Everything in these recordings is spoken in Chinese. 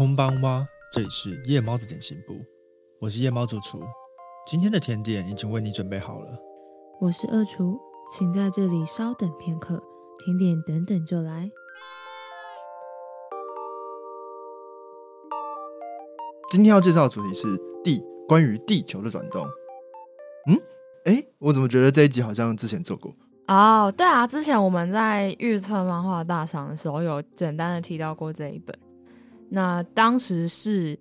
空邦哇，这里是夜猫的点心部，我是夜猫主厨。今天的甜点已经为你准备好了。我是二厨，请在这里稍等片刻，甜点等等就来。今天要介绍的主题是地，关于地球的转动。嗯，哎，我怎么觉得这一集好像之前做过？哦，对啊，之前我们在预测漫画大赏的时候，有简单的提到过这一本。那当时是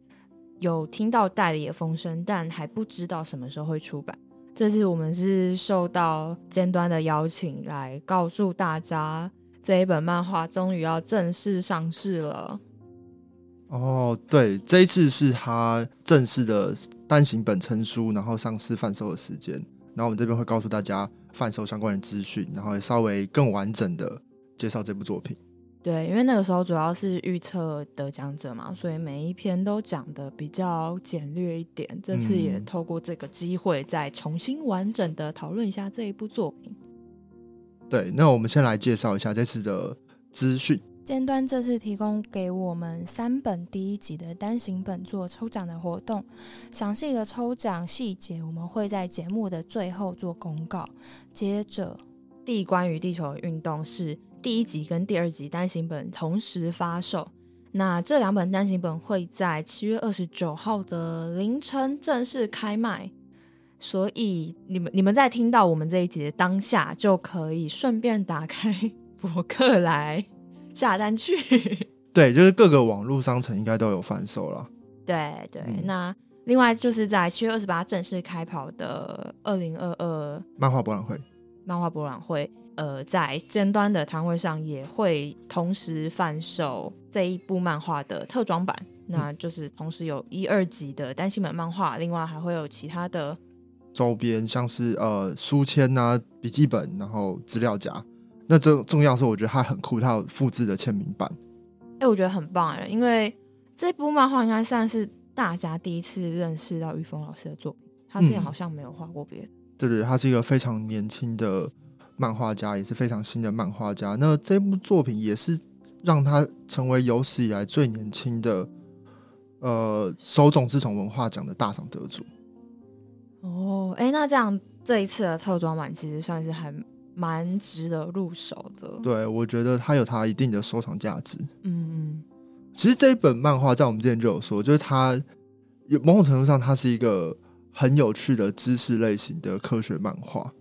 有听到代理的风声，但还不知道什么时候会出版。这次我们是受到尖端的邀请，来告诉大家这一本漫画终于要正式上市了。哦，对，这一次是他正式的单行本成书，然后上市贩售的时间。然后我们这边会告诉大家贩售相关的资讯，然后也稍微更完整的介绍这部作品。对，因为那个时候主要是预测得奖者嘛，所以每一篇都讲的比较简略一点。这次也透过这个机会，再重新完整的讨论一下这一部作品。对，那我们先来介绍一下这次的资讯。尖端这次提供给我们三本第一集的单行本做抽奖的活动，详细的抽奖细节我们会在节目的最后做公告。接着，第关于地球的运动是。第一集跟第二集单行本同时发售，那这两本单行本会在七月二十九号的凌晨正式开卖，所以你们你们在听到我们这一集的当下，就可以顺便打开博客来下单去。对，就是各个网络商城应该都有贩售了。对对，那另外就是在七月二十八正式开跑的二零二二漫画博览会，漫画博览会。呃，在尖端的摊位上也会同时贩售这一部漫画的特装版，那就是同时有一二集的单行本漫画，另外还会有其他的周边，像是呃书签啊、笔记本，然后资料夹。那这重要是，我觉得它很酷，它有复制的签名版。哎，我觉得很棒哎，因为这部漫画应该算是大家第一次认识到玉峰老师的作品，他之前好像没有画过别的。对对，他是一个非常年轻的。漫画家也是非常新的漫画家，那这部作品也是让他成为有史以来最年轻的呃手冢治虫文化奖的大赏得主。哦，哎，那这样这一次的特装版其实算是还蛮值得入手的。对，我觉得它有它一定的收藏价值。嗯嗯，其实这一本漫画在我们之前就有说，就是它有某种程度上，它是一个很有趣的知识类型的科学漫画。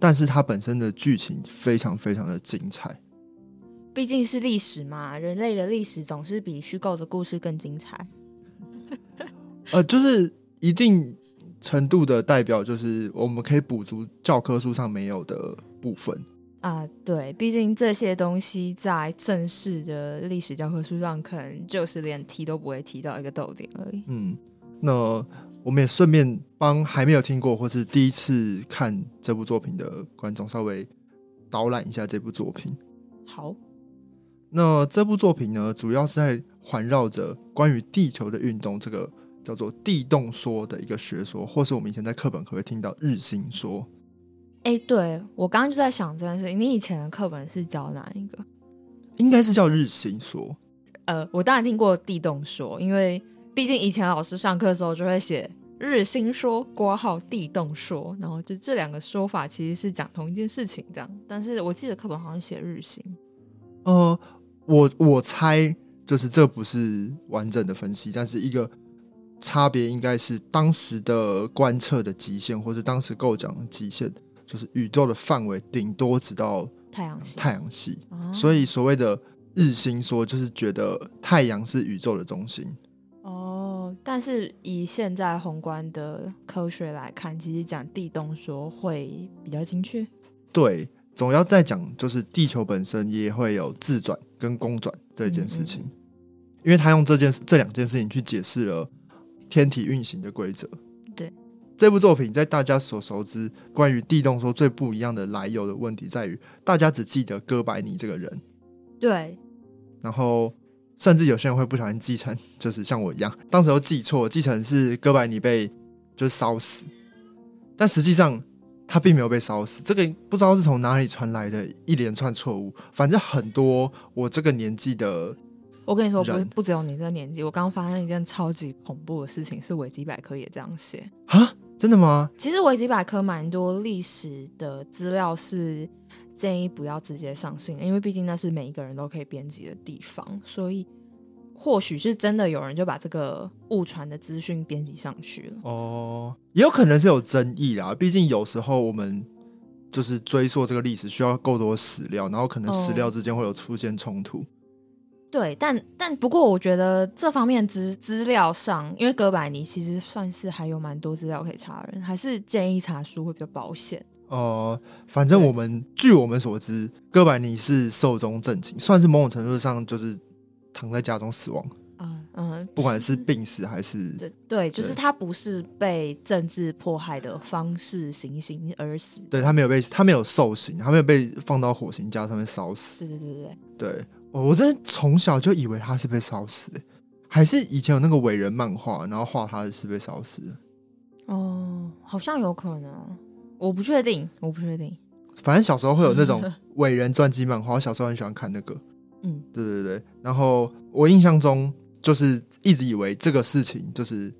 但是它本身的剧情非常非常的精彩，毕竟是历史嘛，人类的历史总是比虚构的故事更精彩。呃，就是一定程度的代表，就是我们可以补足教科书上没有的部分啊。对，毕竟这些东西在正式的历史教科书上，可能就是连提都不会提到一个逗点而已。嗯，那。我们也顺便帮还没有听过或是第一次看这部作品的观众稍微导览一下这部作品。好，那这部作品呢，主要是在环绕着关于地球的运动这个叫做地动说的一个学说，或是我们以前在课本可会听到日心说。哎，对我刚刚就在想这件事，你以前的课本是教哪一个？应该是叫日心说。呃，我当然听过地动说，因为。毕竟以前老师上课的时候就会写日心说、括号地动说，然后就这两个说法其实是讲同一件事情这样。但是我记得课本好像写日心。呃，我我猜就是这不是完整的分析，但是一个差别应该是当时的观测的极限，或是当时构讲的极限，就是宇宙的范围顶多只到太阳系。太阳系，所以所谓的日心说，就是觉得太阳是宇宙的中心。但是以现在宏观的科学来看，其实讲地动说会比较精确。对，总要再讲，就是地球本身也会有自转跟公转这件事情，因为他用这件这两件事情去解释了天体运行的规则。对，这部作品在大家所熟知关于地动说最不一样的来由的问题在于，大家只记得哥白尼这个人。对，然后。甚至有些人会不小心继承，就是像我一样，当时都记错，继承是哥白尼被就是烧死，但实际上他并没有被烧死。这个不知道是从哪里传来的一连串错误，反正很多我这个年纪的，我跟你说，不不只有你这个年纪，我刚发现一件超级恐怖的事情，是维基百科也这样写啊？真的吗？其实维基百科蛮多历史的资料是建议不要直接上信，因为毕竟那是每一个人都可以编辑的地方，所以或许是真的有人就把这个误传的资讯编辑上去了。哦，也有可能是有争议啦，毕竟有时候我们。就是追溯这个历史需要够多史料，然后可能史料之间会有出现冲突。对，但但不过我觉得这方面资资料上，因为哥白尼其实算是还有蛮多资料可以查人，还是建议查书会比较保险。哦，反正我们据我们所知，哥白尼是寿终正寝，算是某种程度上就是躺在家中死亡。嗯，不管是病死还是对对，就是他不是被政治迫害的方式行刑而死，对他没有被他没有受刑，他没有被放到火刑架上面烧死。对对对对对，我真的从小就以为他是被烧死，还是以前有那个伟人漫画，然后画他是被烧死的。哦，好像有可能，我不确定，我不确定。反正小时候会有那种 伟人传记漫画，我小时候很喜欢看那个。嗯，对对对，然后我印象中。就是一直以为这个事情就是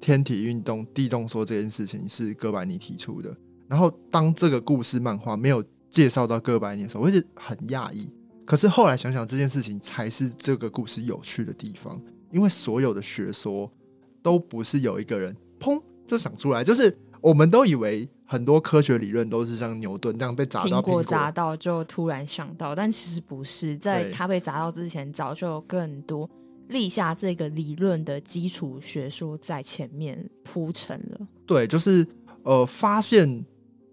天体运动、地动说这件事情是哥白尼提出的。然后当这个故事漫画没有介绍到哥白尼的时候，我一直很讶异。可是后来想想，这件事情才是这个故事有趣的地方，因为所有的学说都不是有一个人砰就想出来，就是我们都以为很多科学理论都是像牛顿这样被砸到苹果砸到就突然想到，但其实不是，在他被砸到之前，早就有更多。立下这个理论的基础学说在前面铺陈了。对，就是呃，发现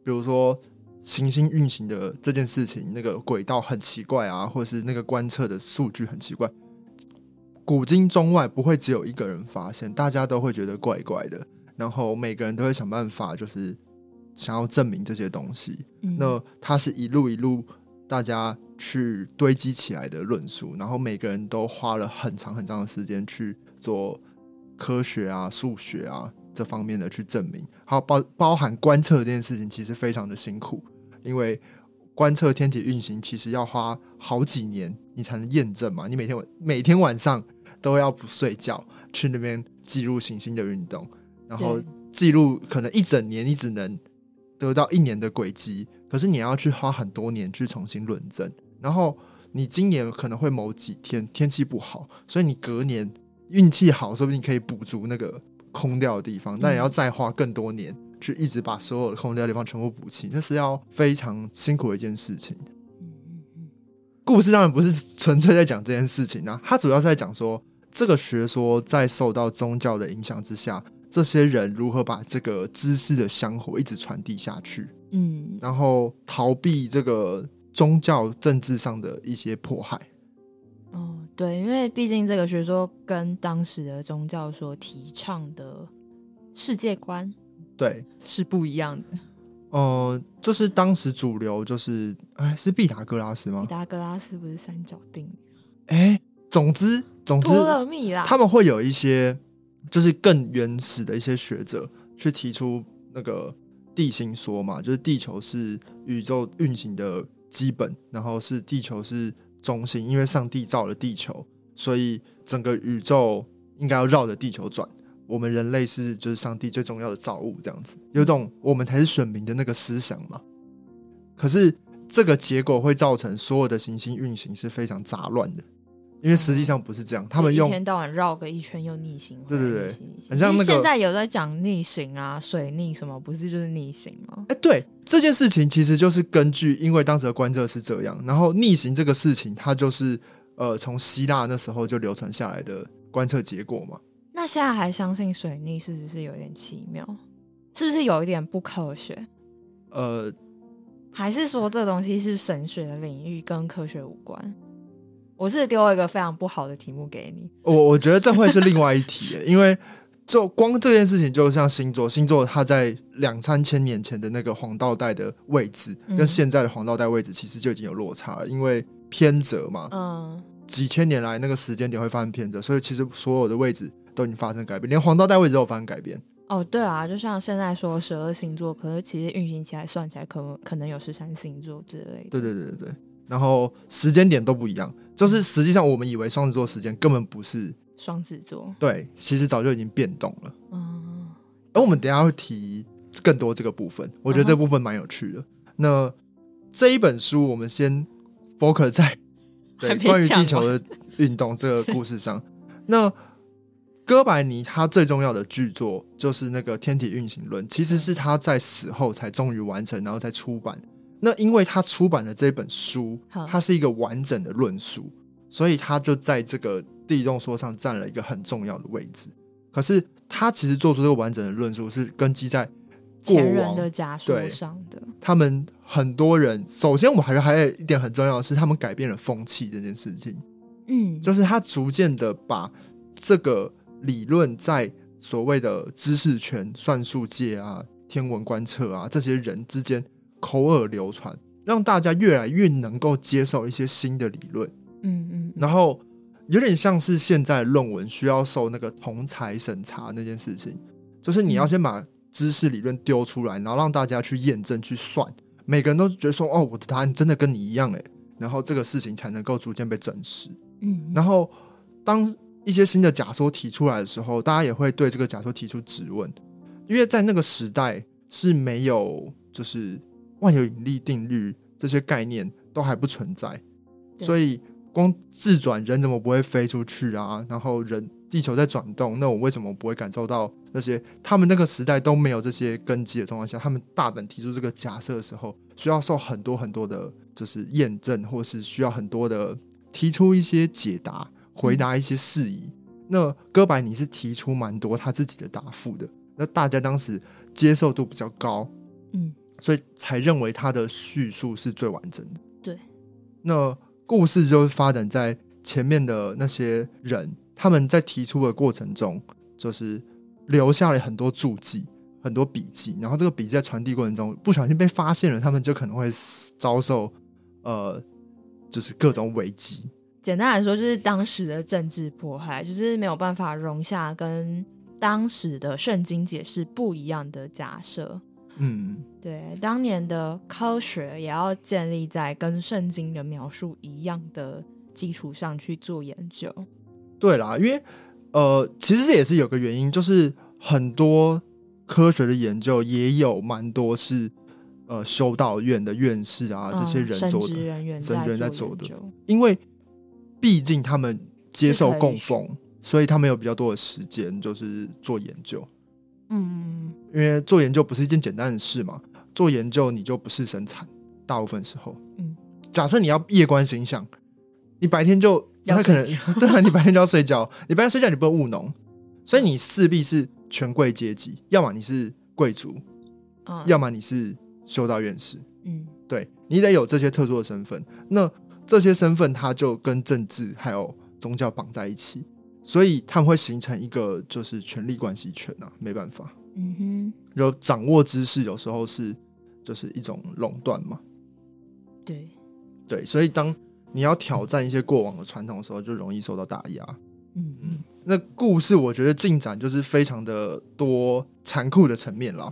比如说行星运行的这件事情，那个轨道很奇怪啊，或者是那个观测的数据很奇怪，古今中外不会只有一个人发现，大家都会觉得怪怪的，然后每个人都会想办法，就是想要证明这些东西。那它是一路一路。大家去堆积起来的论述，然后每个人都花了很长很长的时间去做科学啊、数学啊这方面的去证明。还有包包含观测这件事情，其实非常的辛苦，因为观测天体运行其实要花好几年，你才能验证嘛。你每天晚每天晚上都要不睡觉去那边记录行星的运动，然后记录可能一整年你只能得到一年的轨迹。可是你要去花很多年去重新论证，然后你今年可能会某几天天气不好，所以你隔年运气好，说不定可以补足那个空掉的地方，但也要再花更多年去一直把所有的空掉的地方全部补齐，那是要非常辛苦的一件事情。故事当然不是纯粹在讲这件事情啊，它主要是在讲说这个学说在受到宗教的影响之下，这些人如何把这个知识的香火一直传递下去。嗯，然后逃避这个宗教政治上的一些迫害。哦，对，因为毕竟这个学说跟当时的宗教所提倡的世界观，对，是不一样的。哦，就是当时主流就是，哎，是毕达哥拉斯吗？毕达哥拉斯不是三角定理？哎，总之，总之，他们会有一些，就是更原始的一些学者去提出那个。地心说嘛，就是地球是宇宙运行的基本，然后是地球是中心，因为上帝造了地球，所以整个宇宙应该要绕着地球转。我们人类是就是上帝最重要的造物，这样子有种我们才是选民的那个思想嘛。可是这个结果会造成所有的行星运行是非常杂乱的。因为实际上不是这样，他们用一天到晚绕个一圈又逆行。对对对，很像那个现在有在讲逆行啊，水逆什么，不是就是逆行吗？哎，对，这件事情其实就是根据，因为当时的观测是这样，然后逆行这个事情，它就是呃从希腊那时候就流传下来的观测结果嘛。那现在还相信水逆，是不是有点奇妙？是不是有一点不科学？呃，还是说这东西是神学的领域，跟科学无关？我是丢了一个非常不好的题目给你。我我觉得这会是另外一题，因为就光这件事情，就像星座，星座它在两三千年前的那个黄道带的位置，跟现在的黄道带位置其实就已经有落差了，因为偏折嘛。嗯。几千年来那个时间点会发生偏折，所以其实所有的位置都已经发生改变，连黄道带位置都有发生改变。哦，对啊，就像现在说十二星座，可是其实运行起来算起来，可可能有十三星座之类的。对对对对对。然后时间点都不一样，就是实际上我们以为双子座时间根本不是双子座，对，其实早就已经变动了。嗯，而我们等下会提更多这个部分，我觉得这部分蛮有趣的。那这一本书，我们先 focus 在对关于地球的运动这个故事上。那哥白尼他最重要的巨作就是那个《天体运行论》，其实是他在死后才终于完成，然后再出版。那因为他出版的这本书，它是一个完整的论述，所以他就在这个地动说上占了一个很重要的位置。可是他其实做出这个完整的论述，是根基在前人的假说上的。他们很多人，首先我们还还有一点很重要的是，他们改变了风气这件事情。嗯，就是他逐渐的把这个。理论在所谓的知识圈、算术界啊、天文观测啊这些人之间口耳流传，让大家越来越能够接受一些新的理论。嗯嗯，然后有点像是现在论文需要受那个同才审查那件事情，就是你要先把知识理论丢出来，然后让大家去验证、去算，每个人都觉得说：“哦，我的答案真的跟你一样。”诶，然后这个事情才能够逐渐被证实。嗯，然后当。一些新的假说提出来的时候，大家也会对这个假说提出质问，因为在那个时代是没有就是万有引力定律这些概念都还不存在，所以光自转人怎么不会飞出去啊？然后人地球在转动，那我为什么不会感受到那些？他们那个时代都没有这些根基的状况下，他们大胆提出这个假设的时候，需要受很多很多的，就是验证，或是需要很多的提出一些解答。回答一些事宜，那哥白尼是提出蛮多他自己的答复的，那大家当时接受度比较高，嗯，所以才认为他的叙述是最完整的。对，那故事就是发展在前面的那些人，他们在提出的过程中，就是留下了很多注记、很多笔记，然后这个笔记在传递过程中不小心被发现了，他们就可能会遭受呃，就是各种危机。简单来说，就是当时的政治迫害，就是没有办法容下跟当时的圣经解释不一样的假设。嗯，对，当年的科学也要建立在跟圣经的描述一样的基础上去做研究。对啦，因为呃，其实这也是有个原因，就是很多科学的研究也有蛮多是呃修道院的院士啊这些人做的，人员在做的，因为。毕竟他们接受供奉，所以他们有比较多的时间，就是做研究。嗯，因为做研究不是一件简单的事嘛。做研究你就不是生产，大部分时候。嗯，假设你要夜观星象，你白天就他可能，对啊，你白天就要睡觉，你白天睡觉你不能务农，所以你势必是权贵阶级，要么你是贵族，要么你是修道院士。嗯，对你得有这些特殊的身份。那这些身份，他就跟政治还有宗教绑在一起，所以他们会形成一个就是权力关系圈啊，没办法。嗯哼，就掌握知识有时候是就是一种垄断嘛。对，对，所以当你要挑战一些过往的传统的时候，就容易受到打压。嗯嗯，那故事我觉得进展就是非常的多残酷的层面啦，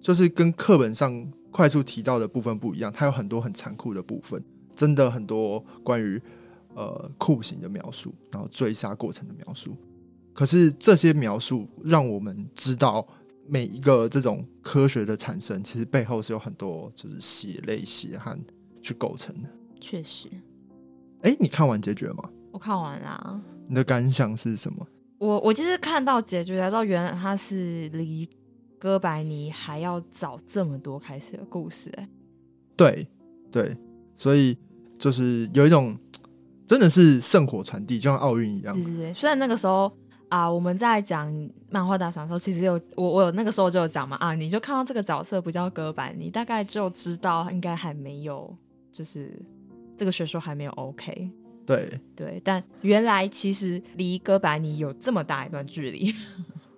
就是跟课本上快速提到的部分不一样，它有很多很残酷的部分。真的很多关于呃酷刑的描述，然后追杀过程的描述。可是这些描述让我们知道，每一个这种科学的产生，其实背后是有很多就是血泪血汗去构成的。确实。哎，你看完结局了吗？我看完了。你的感想是什么？我我其实看到结局才知道，原来他是离哥白尼还要早这么多开始的故事。哎，对对，所以。就是有一种真的是圣火传递，就像奥运一样。对对对，虽然那个时候啊，我们在讲漫画大赏的时候，其实有我我有那个时候就有讲嘛啊，你就看到这个角色不叫哥白尼，大概就知道应该还没有，就是这个学说还没有 OK。对对，但原来其实离哥白尼有这么大一段距离。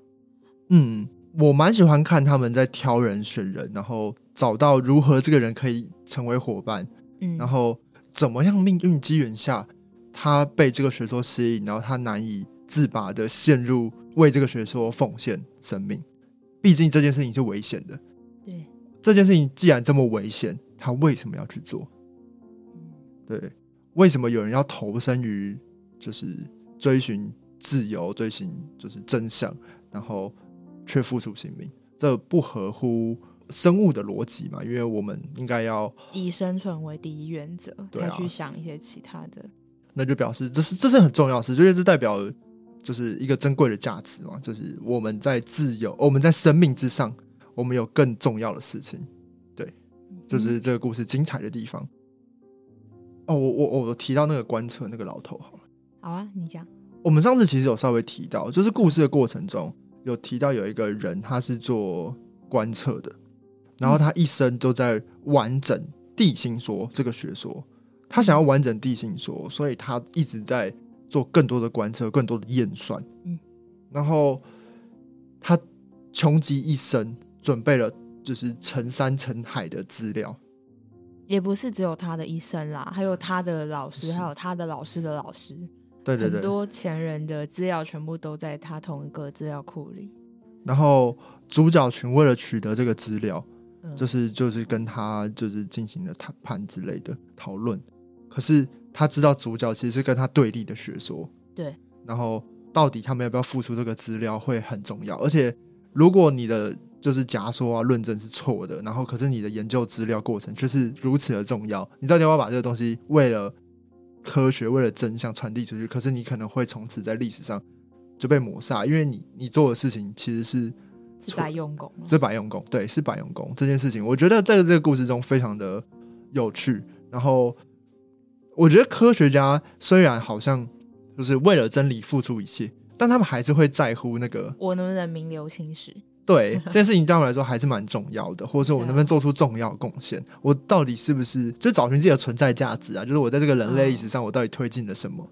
嗯，我蛮喜欢看他们在挑人选人，然后找到如何这个人可以成为伙伴，嗯，然后。怎么样命运机缘下，他被这个学说吸引，然后他难以自拔的陷入为这个学说奉献生命。毕竟这件事情是危险的。对，这件事情既然这么危险，他为什么要去做？对，为什么有人要投身于就是追寻自由、追寻就是真相，然后却付出性命？这不合乎生物的逻辑嘛？因为我们应该要以生存为第一原则，才去想一些其他的。那就表示这是这是很重要的事，因为这代表就是一个珍贵的价值嘛，就是我们在自由、我们在生命之上，我们有更重要的事情。对，就是这个故事精彩的地方。哦，我我我提到那个观测那个老头，好了，好啊，你讲。我们上次其实有稍微提到，就是故事的过程中有提到有一个人他是做观测的，然后他一生都在完整地心说这个学说。他想要完整地心说，所以他一直在做更多的观测、更多的验算。嗯，然后他穷极一生，准备了就是成山成海的资料。也不是只有他的一生啦，还有他的老师，还有他的老师的老师。对对对，很多前人的资料全部都在他同一个资料库里。然后主角群为了取得这个资料，就是就是跟他就是进行了谈判之类的讨论。可是他知道主角其实是跟他对立的学说，对。然后到底他们要不要付出这个资料会很重要，而且如果你的就是假说啊论证是错的，然后可是你的研究资料过程却是如此的重要，你到底要不要把这个东西为了科学、为了真相传递出去？可是你可能会从此在历史上就被抹杀，因为你你做的事情其实是是白用功，是白用功，对，是白用功这件事情，我觉得在这个故事中非常的有趣，然后。我觉得科学家虽然好像就是为了真理付出一切，但他们还是会在乎那个我能不能名留青史。对这件事情对我来说还是蛮重要的，或者说我能不能做出重要贡献？我到底是不是就找寻自己的存在价值啊？就是我在这个人类历史上，我到底推进了什么？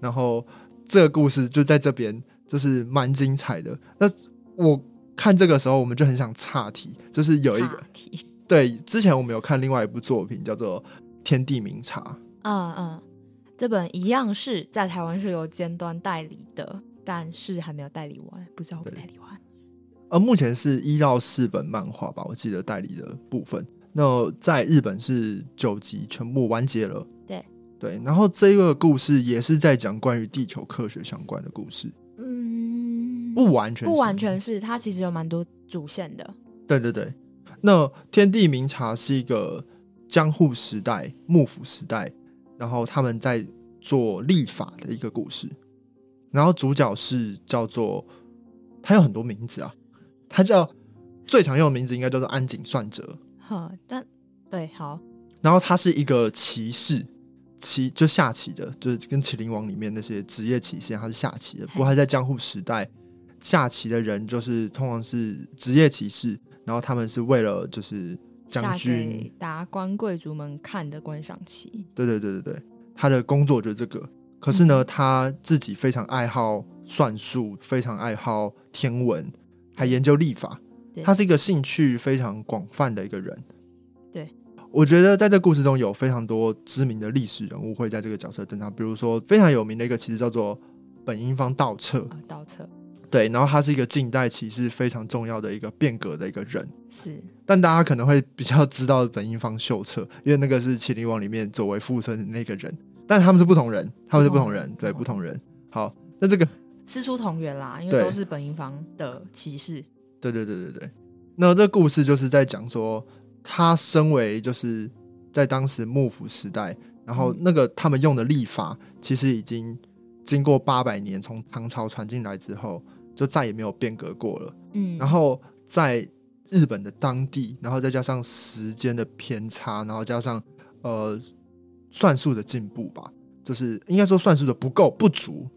然后这个故事就在这边就是蛮精彩的。那我看这个时候，我们就很想岔题，就是有一个对之前我们有看另外一部作品叫做《天地明察》。嗯嗯，这本一样是在台湾是有尖端代理的，但是还没有代理完，不知道会代理完。呃，目前是一到四本漫画吧，我记得代理的部分。那在日本是九集全部完结了。对对，然后这个故事也是在讲关于地球科学相关的故事。嗯，不完全不完全是，它其实有蛮多主线的。对对对，那天地明察是一个江户时代幕府时代。然后他们在做立法的一个故事，然后主角是叫做他有很多名字啊，他叫最常用的名字应该叫做安井算哲。好，但对好，然后他是一个骑士，骑就下棋的，就是跟《麒麟王》里面那些职业棋士，他是下棋的。不过他在江户时代下棋的人，就是通常是职业骑士，然后他们是为了就是。将军达官贵族们看的观赏棋。对对对对对，他的工作就是这个。可是呢，他自己非常爱好算术，非常爱好天文，还研究历法。他是一个兴趣非常广泛的一个人。对，我觉得在这故事中有非常多知名的历史人物会在这个角色登场，比如说非常有名的一个，其实叫做本因坊倒彻。道彻。对，然后他是一个近代骑士非常重要的一个变革的一个人，是。但大家可能会比较知道本因坊秀策，因为那个是《麒麟王》里面作为附身的那个人，但他们是不同人，他们是不同人，对，不同人。好，那这个师出同源啦，因为都是本因坊的骑士。对对对对对。那这故事就是在讲说，他身为就是在当时幕府时代，然后那个他们用的历法，其实已经经过八百年从唐朝传进来之后。就再也没有变革过了。嗯，然后在日本的当地，然后再加上时间的偏差，然后加上呃算术的进步吧，就是应该说算术的不够不足。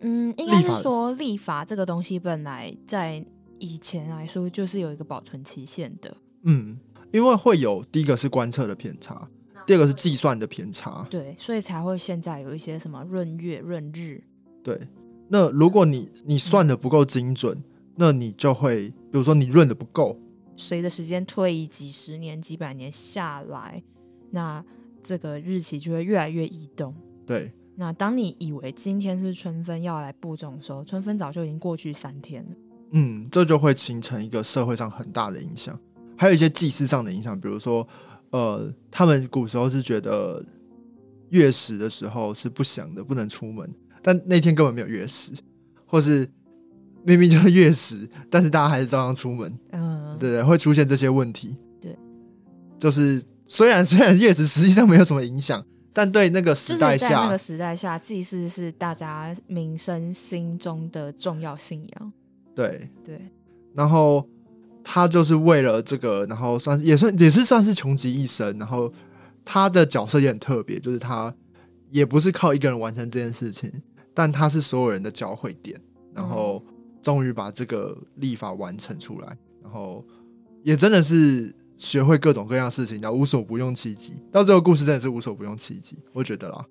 嗯，应该是说立法这个东西本来在以前来说就是有一个保存期限的。嗯，因为会有第一个是观测的偏差，第二个是计算的偏差。对，所以才会现在有一些什么闰月、闰日。对。那如果你你算的不够精准，那你就会，比如说你润的不够，随着时间推移几十年、几百年下来，那这个日期就会越来越移动。对。那当你以为今天是春分要来播种的时候，春分早就已经过去三天了。嗯，这就会形成一个社会上很大的影响，还有一些祭祀上的影响，比如说，呃，他们古时候是觉得。月食的时候是不祥的，不能出门。但那天根本没有月食，或是明明就是月食，但是大家还是照样出门。嗯，对对，会出现这些问题。对，就是虽然虽然月食实际上没有什么影响，但对那个时代下，那个时代下，祭祀是大家民生心中的重要信仰。对对，然后他就是为了这个，然后算是也算也是算是穷极一生，然后他的角色也很特别，就是他也不是靠一个人完成这件事情。但它是所有人的交汇点，然后终于把这个立法完成出来，然后也真的是学会各种各样事情，然后无所不用其极。到最后故事真的是无所不用其极，我觉得啦，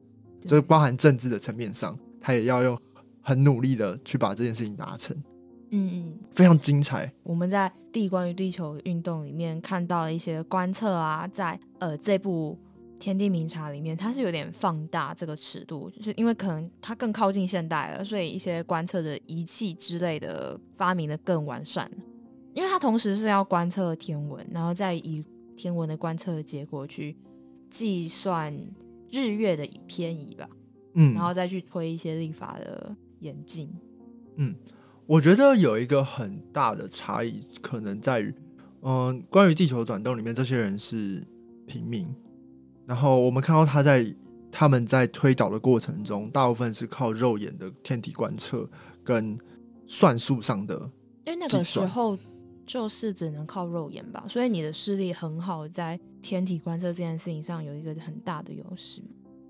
就包含政治的层面上，他也要用很努力的去把这件事情达成。嗯嗯，非常精彩。我们在《地关于地球运动》里面看到了一些观测啊，在呃这部。天地明察里面，它是有点放大这个尺度，就是因为可能它更靠近现代了，所以一些观测的仪器之类的发明的更完善。因为它同时是要观测天文，然后再以天文的观测结果去计算日月的偏移吧，嗯，然后再去推一些历法的演进。嗯，我觉得有一个很大的差异，可能在于，嗯，关于地球转动里面，这些人是平民。然后我们看到他在他们在推导的过程中，大部分是靠肉眼的天体观测跟算术上的。因为那个时候就是只能靠肉眼吧，所以你的视力很好，在天体观测这件事情上有一个很大的优势。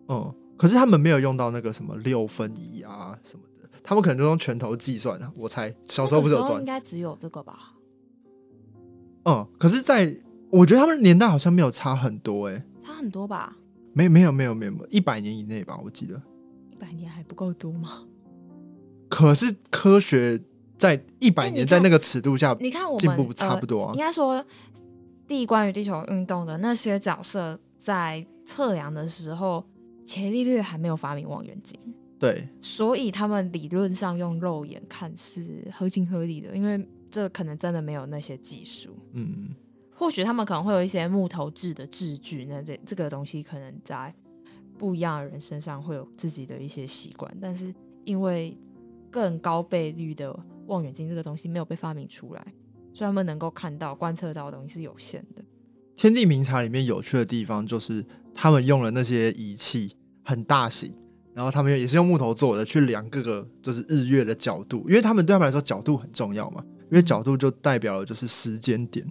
嗯，可是他们没有用到那个什么六分仪啊什么的，他们可能都用拳头计算啊。我猜小时候不是有算，应该只有这个吧？嗯，可是在我觉得他们年代好像没有差很多哎。很多吧？没没有没有没有一百年以内吧？我记得一百年还不够多吗？可是科学在一百年在那个尺度下，你看我们进步差不多啊。应该说，地关于地球运动的那些角色在测量的时候，伽利略还没有发明望远镜，对，所以他们理论上用肉眼看是合情合理的，因为这可能真的没有那些技术，嗯。或许他们可能会有一些木头制的制具，那这这个东西可能在不一样的人身上会有自己的一些习惯，但是因为更高倍率的望远镜这个东西没有被发明出来，所以他们能够看到、观测到的东西是有限的。天地明察里面有趣的地方就是他们用了那些仪器很大型，然后他们也是用木头做的，去量各个就是日月的角度，因为他们对他们来说角度很重要嘛，因为角度就代表了就是时间点。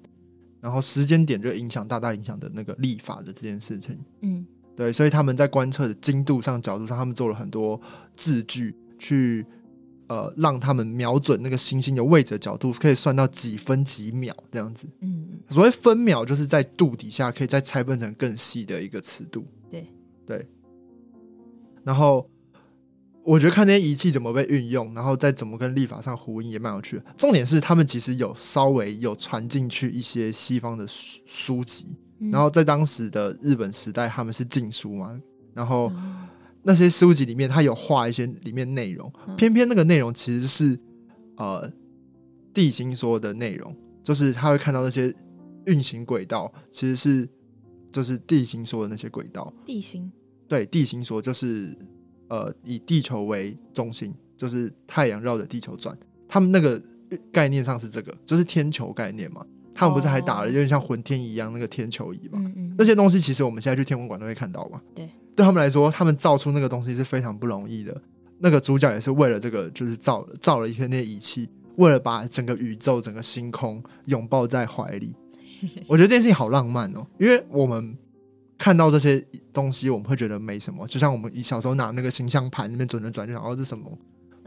然后时间点就影响大大影响的那个立法的这件事情，嗯，对，所以他们在观测的精度上、角度上，他们做了很多字句，去呃让他们瞄准那个星星的位置角度，可以算到几分几秒这样子。嗯，所谓分秒就是在度底下可以再拆分成更细的一个尺度。对对，然后。我觉得看那些仪器怎么被运用，然后再怎么跟立法上呼应，也蛮有趣的。重点是他们其实有稍微有传进去一些西方的书书籍，然后在当时的日本时代，他们是禁书嘛，然后那些书籍里面，他有画一些里面内容，偏偏那个内容其实是呃地心说的内容，就是他会看到那些运行轨道，其实是就是地心说的那些轨道。地心对地心说就是。呃，以地球为中心，就是太阳绕着地球转。他们那个概念上是这个，就是天球概念嘛。他们不是还打了有点像浑天一样那个天球仪嘛？那些东西其实我们现在去天文馆都会看到嘛。对，对他们来说，他们造出那个东西是非常不容易的。那个主角也是为了这个，就是造造了一些那些仪器，为了把整个宇宙、整个星空拥抱在怀里。我觉得这件事情好浪漫哦，因为我们。看到这些东西，我们会觉得没什么，就像我们小时候拿那个形象盘那边转转转，就想哦，这什么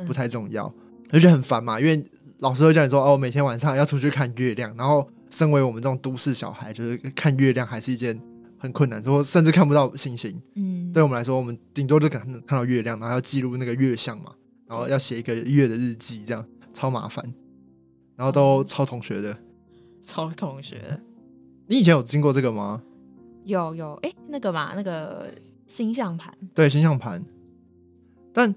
不太重要，而且很烦嘛。因为老师会叫你说哦，每天晚上要出去看月亮，然后身为我们这种都市小孩，就是看月亮还是一件很困难，说甚至看不到星星。嗯，对我们来说，我们顶多就看看到月亮，然后要记录那个月相嘛，然后要写一个月的日记，这样超麻烦，然后都抄同学的，抄同学。你以前有经过这个吗？有有哎，那个嘛，那个星象盘，对星象盘，但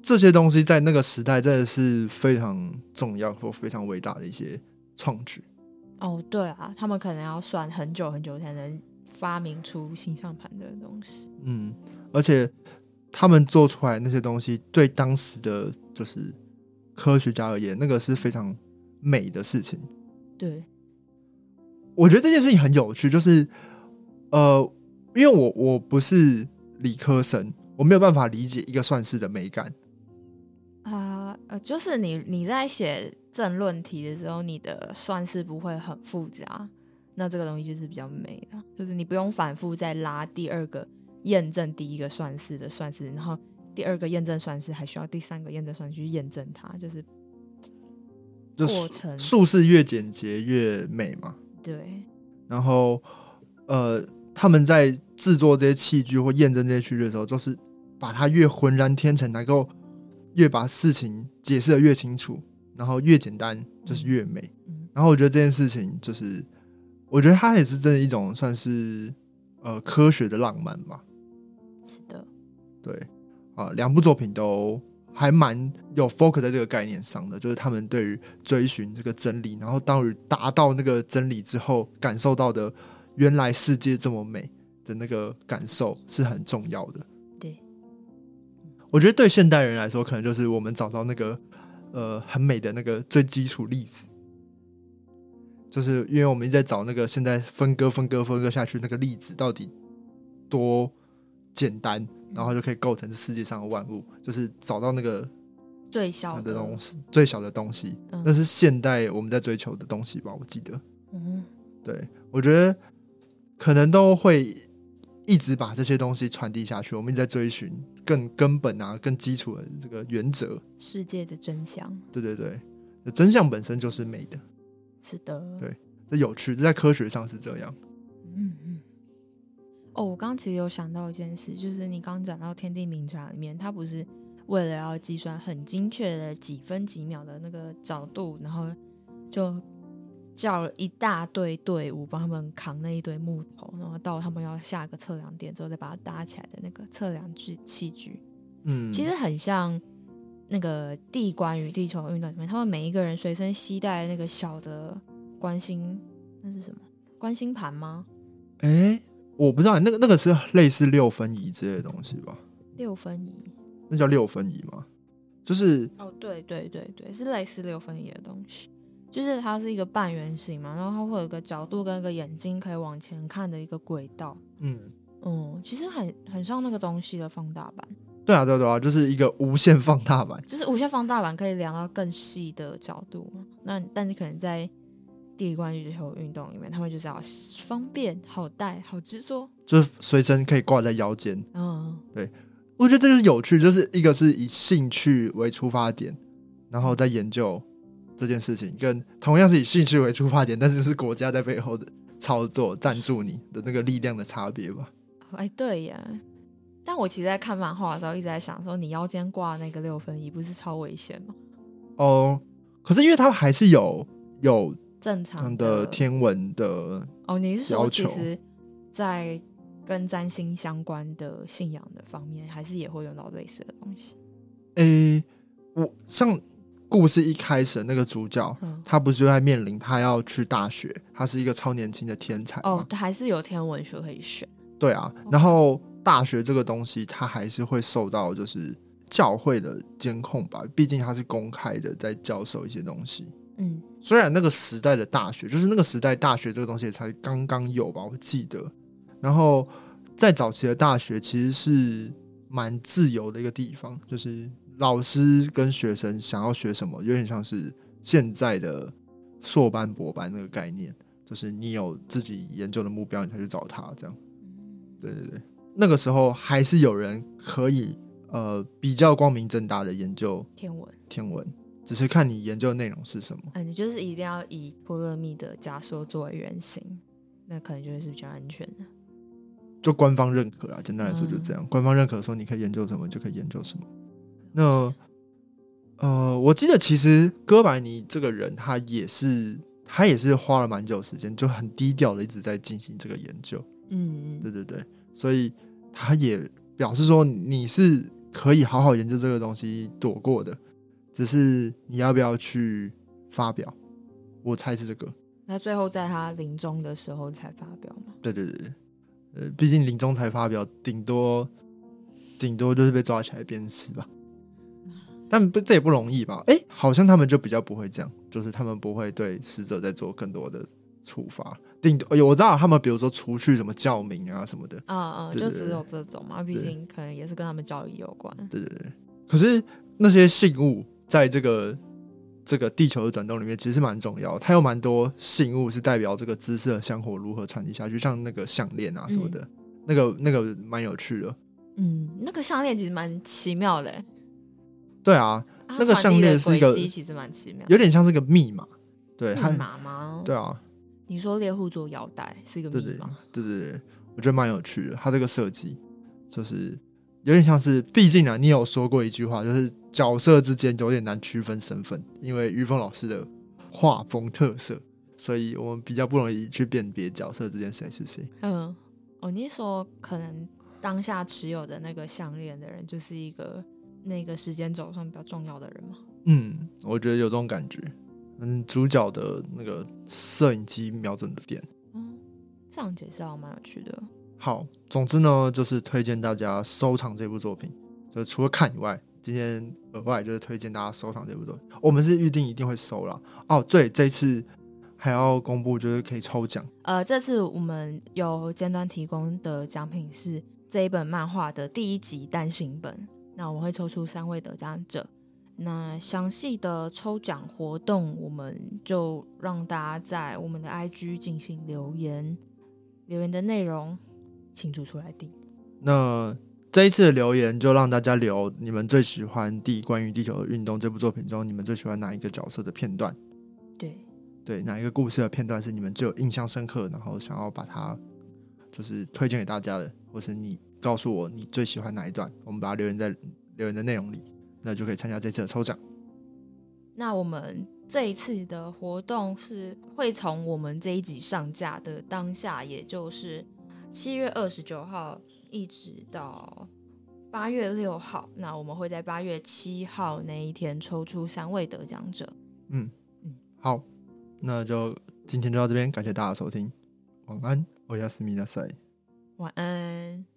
这些东西在那个时代真的是非常重要或非常伟大的一些创举。哦，对啊，他们可能要算很久很久才能发明出星象盘的东西。嗯，而且他们做出来那些东西，对当时的就是科学家而言，那个是非常美的事情。对，我觉得这件事情很有趣，就是呃，因为我我不是理科生，我没有办法理解一个算式的美感。啊呃，就是你你在写正论题的时候，你的算式不会很复杂，那这个东西就是比较美的，就是你不用反复再拉第二个验证第一个算式的算式，然后第二个验证算式还需要第三个验证算式去验证它，就是过程数式越简洁越美嘛。对，然后呃，他们在制作这些器具或验证这些器具的时候，就是把它越浑然天成，能够。越把事情解释的越清楚，然后越简单，就是越美。然后我觉得这件事情，就是我觉得它也是真的一种算是呃科学的浪漫吧。是的，对啊，两部作品都还蛮有 focus 在这个概念上的，就是他们对于追寻这个真理，然后当于达到那个真理之后，感受到的原来世界这么美的那个感受是很重要的。对。我觉得对现代人来说，可能就是我们找到那个呃很美的那个最基础例子，就是因为我们一直在找那个现在分割、分割、分割下去那个例子到底多简单，然后就可以构成这世界上的万物，就是找到那个最小的。东西、最小的东西，那是现代我们在追求的东西吧？我记得，嗯，对，我觉得可能都会。一直把这些东西传递下去，我们一直在追寻更根本啊、更基础的这个原则。世界的真相。对对对，真相本身就是美的。是的。对，这有趣，这在科学上是这样。嗯嗯。哦，我刚刚其实有想到一件事，就是你刚刚讲到天地明察里面，它不是为了要计算很精确的几分几秒的那个角度，然后就。叫了一大队队伍帮他们扛那一堆木头，然后到他们要下个测量点之后再把它搭起来的那个测量具器具，嗯，其实很像那个地关与地球运动里面，他们每一个人随身携带那个小的观星，那是什么？观星盘吗？哎，我不知道，那个那个是类似六分仪之类的东西吧？六分仪？那叫六分仪吗？就是哦，对对对对，是类似六分仪的东西。就是它是一个半圆形嘛，然后它会有一个角度跟一个眼睛可以往前看的一个轨道。嗯嗯，其实很很像那个东西的放大版。对啊，对对啊，就是一个无限放大版。就是无限放大版可以量到更细的角度嘛。那但是可能在第一关于球运动里面，他们就是要方便、好带、好制作，就是随身可以挂在腰间。嗯，对，我觉得这就是有趣，就是一个是以兴趣为出发点，然后再研究。这件事情跟同样是以兴趣为出发点，但是是国家在背后的操作赞助你的那个力量的差别吧？哎，对呀。但我其实，在看漫画的时候，一直在想说，你腰间挂那个六分仪，不是超危险吗？哦，可是因为它还是有有正常的天文的哦，你是说，其实，在跟占星相关的信仰的方面，还是也会用到类似的东西？诶，我像。故事一开始，那个主角他不是就在面临他要去大学，他是一个超年轻的天才哦，还是有天文学可以选。对啊，然后大学这个东西，他还是会受到就是教会的监控吧，毕竟他是公开的在教授一些东西。嗯，虽然那个时代的大学，就是那个时代大学这个东西才刚刚有吧，我记得。然后在早期的大学其实是蛮自由的一个地方，就是。老师跟学生想要学什么，有点像是现在的硕班、博班那个概念，就是你有自己研究的目标，你才去找他这样。对对对，那个时候还是有人可以呃比较光明正大的研究天文，天文只是看你研究的内容是什么。嗯，你就是一定要以托勒密的假说作为原型，那可能就是比较安全的。就官方认可啊，简单来说就这样，官方认可说你可以研究什么就可以研究什么。那，呃，我记得其实哥白尼这个人，他也是他也是花了蛮久时间，就很低调的一直在进行这个研究。嗯嗯，对对对，所以他也表示说你是可以好好研究这个东西躲过的，只是你要不要去发表？我猜是这个。那最后在他临终的时候才发表吗？对对对对，呃，毕竟临终才发表，顶多。顶多就是被抓起来鞭尸吧。但不，这也不容易吧？哎，好像他们就比较不会这样，就是他们不会对死者再做更多的处罚。顶多我知道他们，比如说除去什么教名啊什么的，啊啊，就只有这种嘛。毕竟可能也是跟他们教育有关。对对对。可是那些信物在这个这个地球的转动里面，其实蛮重要。它有蛮多信物是代表这个知识的香火如何传递下去，像那个项链啊什么的，那个那个蛮有趣的。嗯，那个项链其实蛮奇妙的。对啊，那个项链是一个，其实蛮奇妙，有点像是个密码。对，密码吗？对啊。你说猎户座腰带是一个密码？对对对，我觉得蛮有趣的。它这个设计就是有点像是，毕竟啊，你有说过一句话，就是角色之间有点难区分身份，因为于峰老师的画风特色，所以我们比较不容易去辨别角色之间谁是谁。嗯，哦，你说可能当下持有的那个项链的人，就是一个那个时间轴上比较重要的人吗？嗯，我觉得有这种感觉。嗯，主角的那个摄影机瞄准的点，嗯，这样解释还蛮有趣的。好，总之呢，就是推荐大家收藏这部作品。就除了看以外，今天额外就是推荐大家收藏这部作品。我们是预定一定会收了。哦，对，这次还要公布，就是可以抽奖。呃，这次我们有尖端提供的奖品是这一本漫画的第一集单行本。那我们会抽出三位得奖者。那详细的抽奖活动，我们就让大家在我们的 IG 进行留言，留言的内容请主出来定。那这一次的留言就让大家留你们最喜欢《地关于地球的运动》这部作品中，你们最喜欢哪一个角色的片段？对对，哪一个故事的片段是你们最有印象深刻，然后想要把它就是推荐给大家的，或是你告诉我你最喜欢哪一段，我们把它留言在留言的内容里。那就可以参加这次的抽奖。那我们这一次的活动是会从我们这一集上架的当下，也就是七月二十九号，一直到八月六号。那我们会在八月七号那一天抽出三位得奖者。嗯嗯，好，那就今天就到这边，感谢大家收听，晚安，我亚斯米纳塞，晚安。